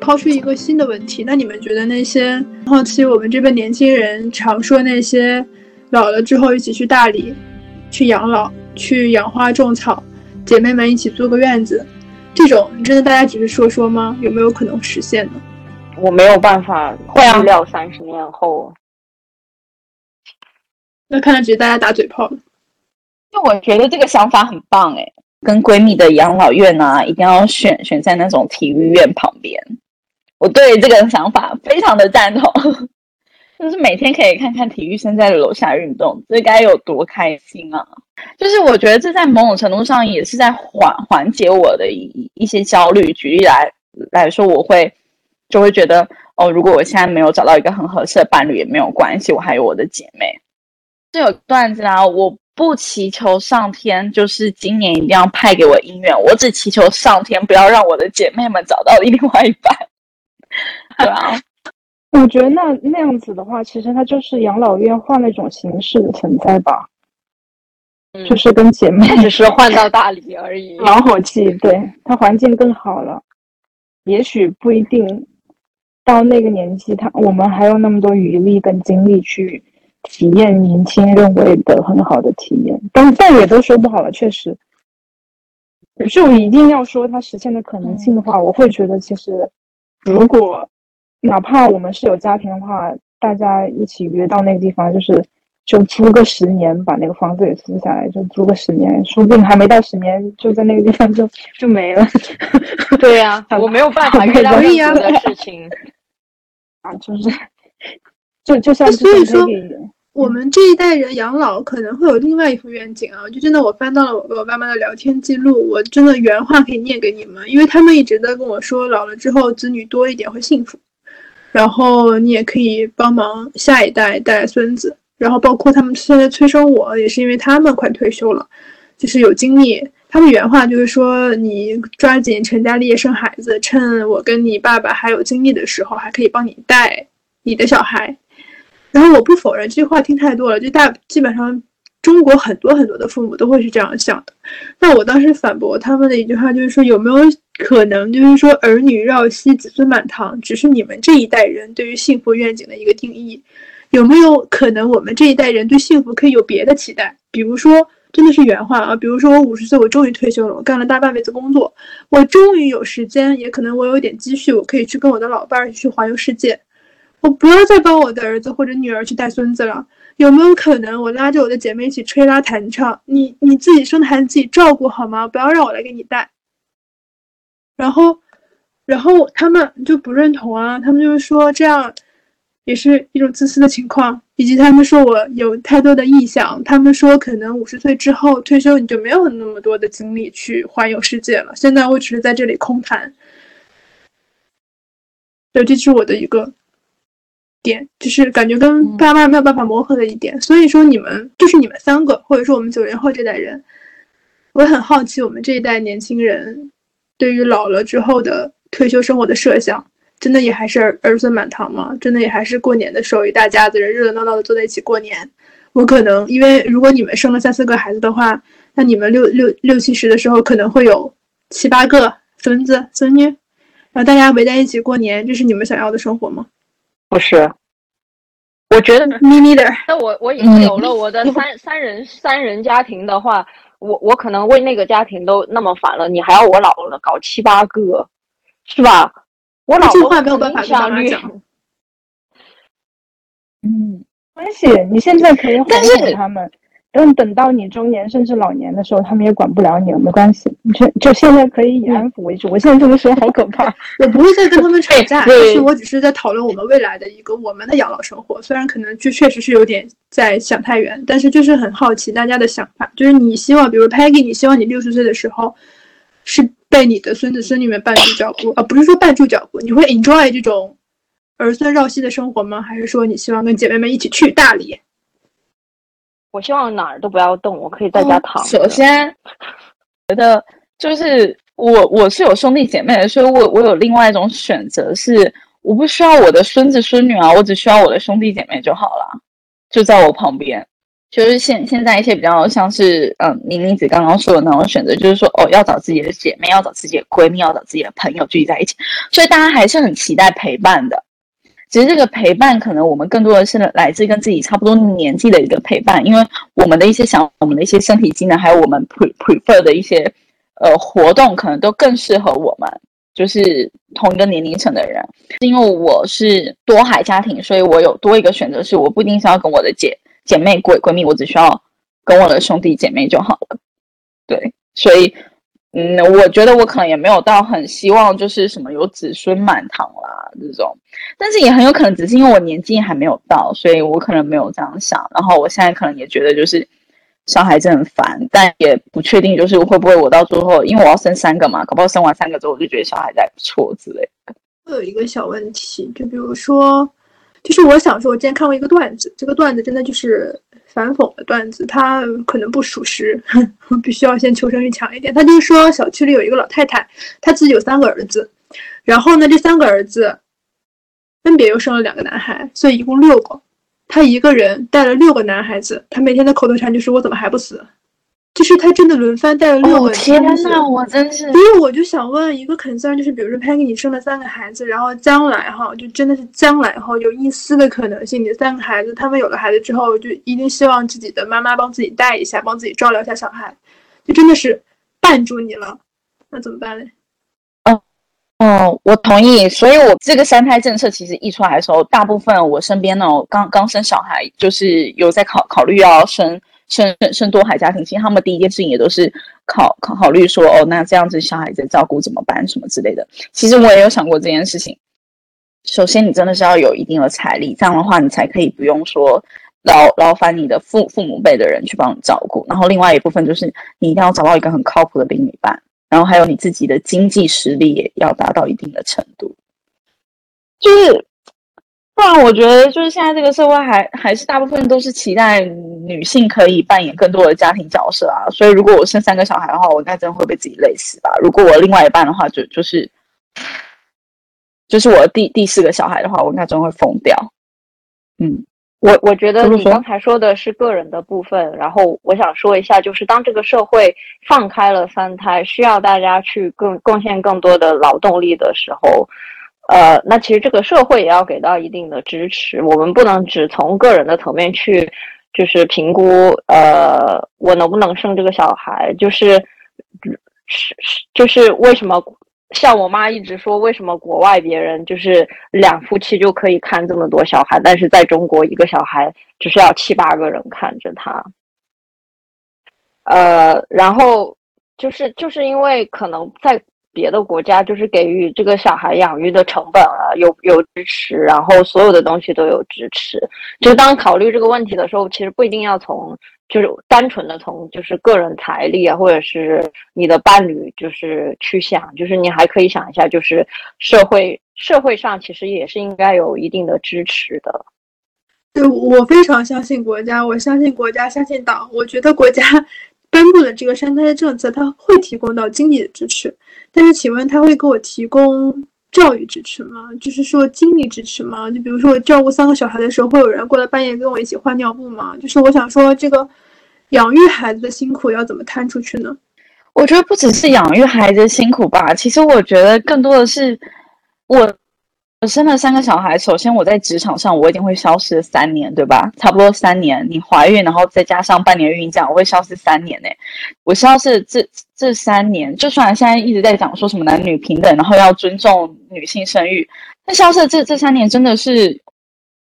抛出一个新的问题，那你们觉得那些好奇我们这边年轻人常说那些？老了之后一起去大理，去养老，去养花种草，姐妹们一起租个院子，这种真的大家只是说说吗？有没有可能实现呢？我没有办法预料三十年后。那看来只是大家打嘴炮了。就我觉得这个想法很棒哎，跟闺蜜的养老院啊，一定要选选在那种体育院旁边。我对这个想法非常的赞同。就是每天可以看看体育生在楼下运动，这该有多开心啊！就是我觉得这在某种程度上也是在缓缓解我的一一些焦虑。举例来来说，我会就会觉得哦，如果我现在没有找到一个很合适的伴侣也没有关系，我还有我的姐妹。这有段子啊，我不祈求上天就是今年一定要派给我姻缘，我只祈求上天不要让我的姐妹们找到另外一半。对啊。我觉得那那样子的话，其实它就是养老院换了一种形式的存在吧，就是跟姐妹 只是换到大理而已，老伙计，对它环境更好了，也许不一定到那个年纪，他我们还有那么多余力跟精力去体验年轻认为的很好的体验，但但也都说不好了，确实，就一定要说它实现的可能性的话，我会觉得其实如果。哪怕我们是有家庭的话，大家一起约到那个地方，就是就租个十年，把那个房子给租下来，就租个十年，说不定还没到十年，就在那个地方就就没了。对呀，我没有办法遇到这样的事情 啊，就是就就像所以说，我们这一代人养老可能会有另外一副愿景啊。就真的，我翻到了我跟我爸妈的聊天记录，我真的原话可以念给你们，因为他们一直在跟我说，老了之后子女多一点会幸福。然后你也可以帮忙下一代带孙子，然后包括他们现在催生我也是因为他们快退休了，就是有精力。他们原话就是说，你抓紧成家立业生孩子，趁我跟你爸爸还有精力的时候，还可以帮你带你的小孩。然后我不否认这句话听太多了，就大基本上中国很多很多的父母都会是这样想的。那我当时反驳他们的一句话就是说，有没有？可能就是说，儿女绕膝，子孙满堂，只是你们这一代人对于幸福愿景的一个定义。有没有可能，我们这一代人对幸福可以有别的期待？比如说，真的是原话啊，比如说我五十岁，我终于退休了，我干了大半辈子工作，我终于有时间，也可能我有点积蓄，我可以去跟我的老伴儿去环游世界。我不要再帮我的儿子或者女儿去带孙子了。有没有可能，我拉着我的姐妹一起吹拉弹唱？你你自己生的孩子自己照顾好吗？不要让我来给你带。然后，然后他们就不认同啊，他们就是说这样也是一种自私的情况，以及他们说我有太多的臆想，他们说可能五十岁之后退休你就没有那么多的精力去环游世界了，现在我只是在这里空谈。对，这是我的一个点，就是感觉跟爸妈没有办法磨合的一点。所以说，你们就是你们三个，或者说我们九零后这代人，我很好奇我们这一代年轻人。对于老了之后的退休生活的设想，真的也还是儿儿孙满堂吗？真的也还是过年的时候一大家子人热热闹闹的坐在一起过年？我可能因为如果你们生了三四个孩子的话，那你们六六六七十的时候可能会有七八个孙子孙女，然后大家围在一起过年，这是你们想要的生活吗？不是，我觉得 me neither。那我我已经有了我的三三人三人家庭的话。我我可能为那个家庭都那么烦了，你还要我老了搞七八个，是吧？我老这话没有办法跟妈妈讲。嗯，没关系，你现在可以哄哄他们，等等到你中年甚至老年的时候，他们也管不了你了，没关系，你就就现在可以以安抚为主。我现在这么说好可怕。我不会再跟他们吵架，对但是我只是在讨论我们未来的一个我们的养老生活。虽然可能就确实是有点在想太远，但是就是很好奇大家的想法。就是你希望，比如 Peggy，你希望你六十岁的时候是被你的孙子孙女们伴住脚步，而、不是说伴住脚步，你会 enjoy 这种儿孙绕膝的生活吗？还是说你希望跟姐妹们一起去大理？我希望哪儿都不要动，我可以在家躺着。首先，觉得就是我我是有兄弟姐妹的，所以我我有另外一种选择是，我不需要我的孙子孙女啊，我只需要我的兄弟姐妹就好了，就在我旁边。就是现现在一些比较像是嗯，明明子刚刚说的那种选择，就是说哦，要找自己的姐妹，要找自己的闺蜜，要找自己的朋友聚集在一起，所以大家还是很期待陪伴的。其实这个陪伴，可能我们更多的是来自跟自己差不多年纪的一个陪伴，因为我们的一些想，我们的一些身体机能，还有我们 pre prefer 的一些呃活动，可能都更适合我们，就是同一个年龄层的人。是因为我是多孩家庭，所以我有多一个选择，是我不一定是要跟我的姐姐妹闺闺蜜，我只需要跟我的兄弟姐妹就好了。对，所以嗯，我觉得我可能也没有到很希望就是什么有子孙满堂啦这种，但是也很有可能只是因为我年纪还没有到，所以我可能没有这样想。然后我现在可能也觉得就是小孩子很烦，但也不确定就是会不会我到最后，因为我要生三个嘛，搞不好生完三个之后我就觉得小孩子还不错之类的。会有一个小问题，就比如说，就是我想说，我之前看过一个段子，这个段子真的就是反讽的段子，它可能不属实，我必须要先求生欲强一点。他就是说，小区里有一个老太太，她自己有三个儿子，然后呢，这三个儿子分别又生了两个男孩，所以一共六个。她一个人带了六个男孩子，她每天的口头禅就是“我怎么还不死”，就是他真的轮番带了六哦个天呐，我真是所以我就想问一个 concern，就是比如说 Peggy 你生了三个孩子，然后将来哈，就真的是将来哈，有一丝的可能性，你的三个孩子他们有了孩子之后，就一定希望自己的妈妈帮自己带一下，帮自己照料一下小孩，就真的是绊住你了，那怎么办嘞？哦，我同意。所以，我这个三胎政策其实一出来的时候，大部分我身边那种刚刚生小孩，就是有在考考虑要生生生多孩家庭，其实他们第一件事情也都是考考考虑说，哦，那这样子小孩子照顾怎么办，什么之类的。其实我也有想过这件事情。首先，你真的是要有一定的财力，这样的话，你才可以不用说劳劳烦你的父父母辈的人去帮你照顾。然后，另外一部分就是你一定要找到一个很靠谱的另一半。然后还有你自己的经济实力也要达到一定的程度，就是不然我觉得就是现在这个社会还还是大部分都是期待女性可以扮演更多的家庭角色啊，所以如果我生三个小孩的话，我应该真的会被自己累死吧。如果我另外一半的话，就就是就是我第第四个小孩的话，我应该真的会疯掉。嗯，我我觉得你刚才说的是个人的部分，然后我想说一下，就是当这个社会放开了三胎，需要大家去更贡献更多的劳动力的时候，呃，那其实这个社会也要给到一定的支持，我们不能只从个人的层面去就是评估，呃，我能不能生这个小孩，就是是是就是为什么像我妈一直说，为什么国外别人就是两夫妻就可以看这么多小孩，但是在中国一个小孩只是要七八个人看着他。呃，然后就是就是因为可能在别的国家，就是给予这个小孩养育的成本啊有有支持，然后所有的东西都有支持。就当考虑这个问题的时候，其实不一定要从就是单纯的从就是个人财力啊，或者是你的伴侣就是去想，就是你还可以想一下，就是社会社会上其实也是应该有一定的支持的。对我非常相信国家，我相信国家，相信党。我觉得国家 颁布了这个三胎政策，它会提供到经济的支持，但是请问他会给我提供教育支持吗？就是说精力支持吗？就比如说我照顾三个小孩的时候，会有人过来半夜跟我一起换尿布吗？就是我想说，这个养育孩子的辛苦要怎么摊出去呢？我觉得不只是养育孩子的辛苦吧，其实我觉得更多的是我我生了三个小孩，首先我在职场上我一定会消失三年，对吧？差不多三年。你怀孕，然后再加上半年孕假，我会消失三年呢。我消失这这三年，就算现在一直在讲说什么男女平等，然后要尊重女性生育，那消失这这三年真的是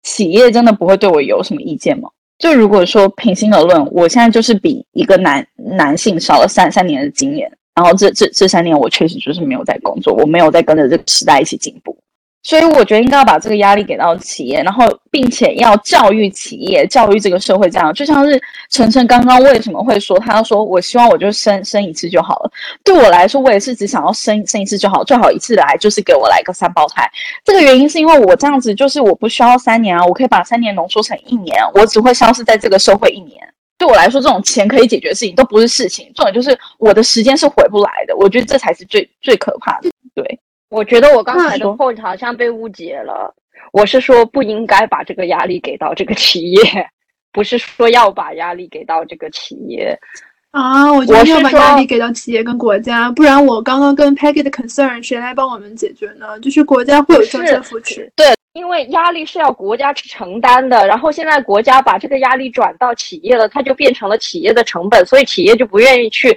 企业真的不会对我有什么意见吗？就如果说平心而论，我现在就是比一个男男性少了三三年的经验，然后这这这三年我确实就是没有在工作，我没有在跟着这个时代一起进步。所以我觉得应该要把这个压力给到企业，然后并且要教育企业、教育这个社会，这样就像是晨晨刚刚为什么会说，他说我希望我就生生一次就好了。对我来说，我也是只想要生生一次就好，最好一次来就是给我来个三胞胎。这个原因是因为我这样子就是我不需要三年啊，我可以把三年浓缩成一年，我只会消失在这个社会一年。对我来说，这种钱可以解决的事情都不是事情，重点就是我的时间是回不来的。我觉得这才是最最可怕的。对。我觉得我刚才的 point 好像被误解了。我是说不应该把这个压力给到这个企业，不是说要把压力给到这个企业啊。我觉得要把压力给到企业跟国家，不然我刚刚跟 Peggy 的 concern 谁来帮我们解决呢？就是国家会有政策扶持，对，因为压力是要国家去承担的。然后现在国家把这个压力转到企业了，它就变成了企业的成本，所以企业就不愿意去。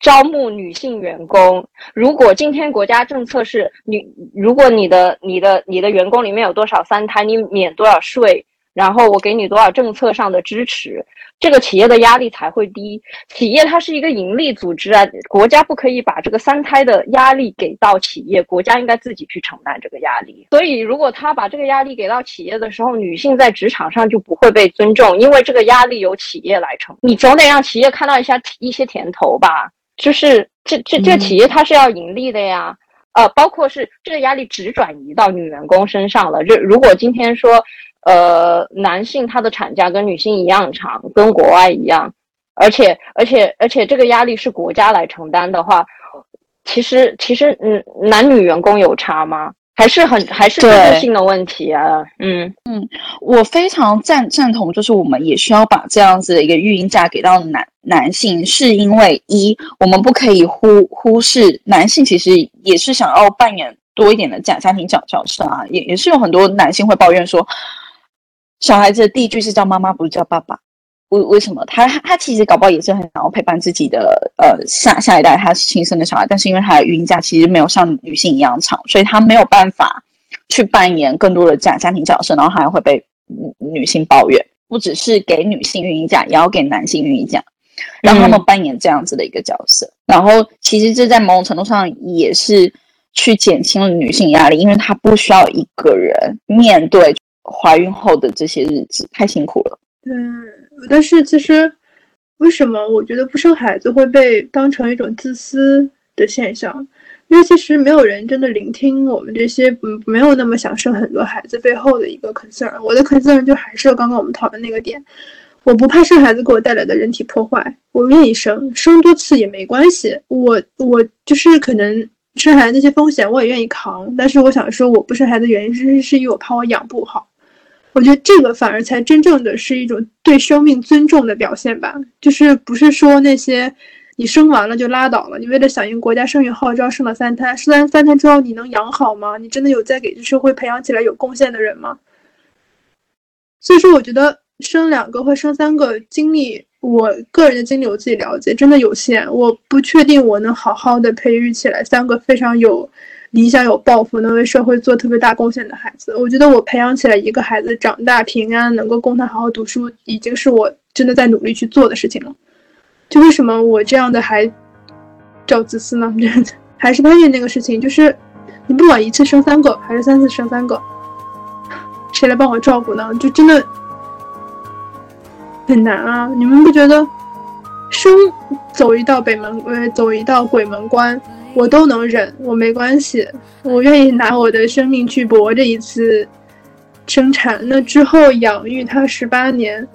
招募女性员工，如果今天国家政策是你，如果你的你的你的员工里面有多少三胎，你免多少税，然后我给你多少政策上的支持，这个企业的压力才会低。企业它是一个盈利组织啊，国家不可以把这个三胎的压力给到企业，国家应该自己去承担这个压力。所以，如果他把这个压力给到企业的时候，女性在职场上就不会被尊重，因为这个压力由企业来承，你总得让企业看到一下一些甜头吧。就是这这这企业它是要盈利的呀，呃，包括是这个压力只转移到女员工身上了。就如果今天说，呃，男性他的产假跟女性一样长，跟国外一样，而且而且而且这个压力是国家来承担的话，其实其实嗯，男女员工有差吗？还是很还是制度性的问题啊，嗯嗯，我非常赞赞同，就是我们也需要把这样子的一个育婴假给到男男性，是因为一我们不可以忽忽视男性其实也是想要扮演多一点的假家庭角角色啊，也也是有很多男性会抱怨说，小孩子的第一句是叫妈妈，不是叫爸爸。为为什么他他其实搞不好也是很想要陪伴自己的呃下下一代，他是亲生的小孩，但是因为他的孕假其实没有像女性一样长，所以他没有办法去扮演更多的家家庭角色，然后还会被女性抱怨。不只是给女性孕假，也要给男性孕假，让他们扮演这样子的一个角色。然后其实这在某种程度上也是去减轻了女性压力，因为她不需要一个人面对怀孕后的这些日子，太辛苦了。嗯。但是其实，为什么我觉得不生孩子会被当成一种自私的现象？因为其实没有人真的聆听我们这些嗯没有那么想生很多孩子背后的一个 concern。我的 concern 就还是刚刚我们讨论那个点，我不怕生孩子给我带来的人体破坏，我愿意生，生多次也没关系。我我就是可能生孩子那些风险我也愿意扛，但是我想说我不生孩子原因是是因为我怕我养不好。我觉得这个反而才真正的是一种对生命尊重的表现吧，就是不是说那些你生完了就拉倒了，你为了响应国家生育号召生了三胎，生完三胎之后你能养好吗？你真的有在给这社会培养起来有贡献的人吗？所以说，我觉得生两个或生三个经历，我个人的经历我自己了解，真的有限，我不确定我能好好的培育起来三个非常有。理想有抱负，能为社会做特别大贡献的孩子，我觉得我培养起来一个孩子长大平安，能够供他好好读书，已经是我真的在努力去做的事情了。就为什么我这样的还叫自私呢？还是发现那个事情，就是你不管一次生三个还是三次生三个，谁来帮我照顾呢？就真的很难啊！你们不觉得生走一道北门，呃，走一道鬼门关？我都能忍，我没关系，我愿意拿我的生命去搏这一次生产。那之后养育他十八年，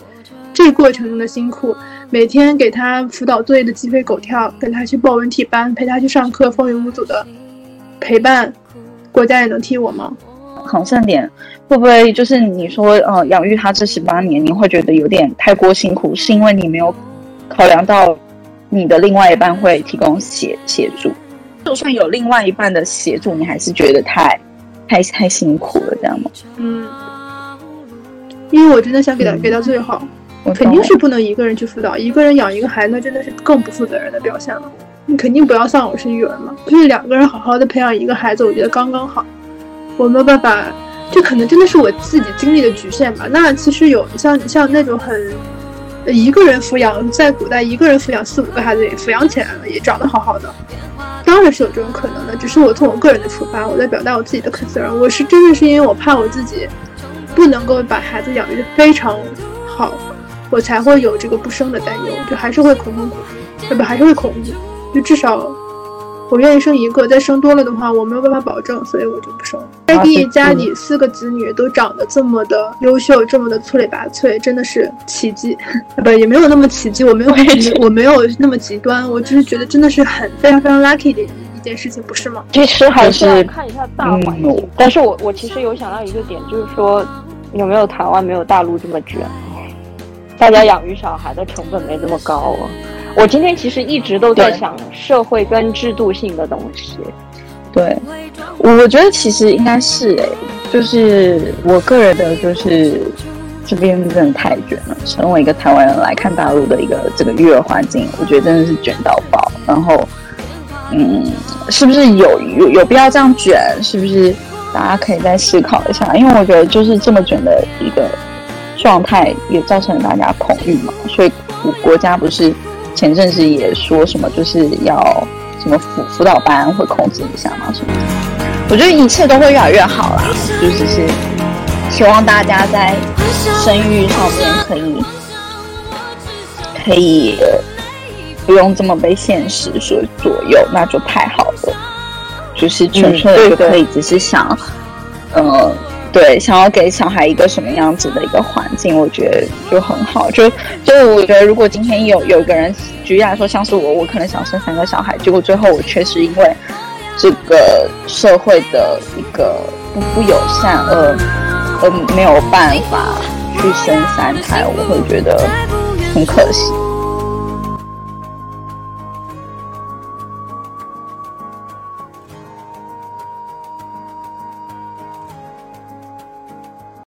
这过程中的辛苦，每天给他辅导作业的鸡飞狗跳，跟他去报文体班，陪他去上课，风雨无阻的陪伴，国家也能替我吗？好像点会不会就是你说，呃，养育他这十八年，你会觉得有点太过辛苦，是因为你没有考量到你的另外一半会提供协协助？就算有另外一半的协助，你还是觉得太，太太太辛苦了，这样吗？嗯，因为我真的想给他给到最好，肯定是不能一个人去辅导，一个人养一个孩子，那真的是更不负责任的表现了。你肯定不要丧偶式育儿嘛，就是两个人好好的培养一个孩子，我觉得刚刚好。我没有办法，这可能真的是我自己经历的局限吧。那其实有像像那种很一个人抚养，在古代一个人抚养四五个孩子也抚养起来了，也长得好好的，当然是有这种可能的。只是我从我个人的出发，我在表达我自己的 concern。我是真的是因为我怕我自己不能够把孩子养育的非常好，我才会有这个不生的担忧，就还是会恐恐惧，不还是会恐惧，就至少。我愿意生一个，再生多了的话，我没有办法保证，所以我就不生。艾蒂家里四个子女都长得这么的优秀，这么的出类拔萃，真的是奇迹。不，也没有那么奇迹，我没有，我没有那么极端，我只是觉得真的是很非常非常 lucky 的一件事情，不是吗？其实还是要看一下大环境。但是我我其实有想到一个点，就是说有没有台湾没有大陆这么卷，大家养育小孩的成本没这么高啊。我今天其实一直都在想社会跟制度性的东西。对，我觉得其实应该是哎，就是我个人的，就是这边真的太卷了。身为一个台湾人来看大陆的一个这个育儿环境，我觉得真的是卷到爆。然后，嗯，是不是有有有必要这样卷？是不是大家可以再思考一下？因为我觉得就是这么卷的一个状态，也造成了大家恐惧嘛。所以国家不是。前阵子也说什么，就是要什么辅辅导班会控制一下嘛什么？我觉得一切都会越来越好啦，就只是希望大家在生育上面可以可以不用这么被现实所左右，那就太好了。就是纯粹就可以只是想，呃。对，想要给小孩一个什么样子的一个环境，我觉得就很好。就就我觉得，如果今天有有一个人举例来说，像是我，我可能想生三个小孩，结果最后我却是因为这个社会的一个不不友善而而没有办法去生三胎，我会觉得很可惜。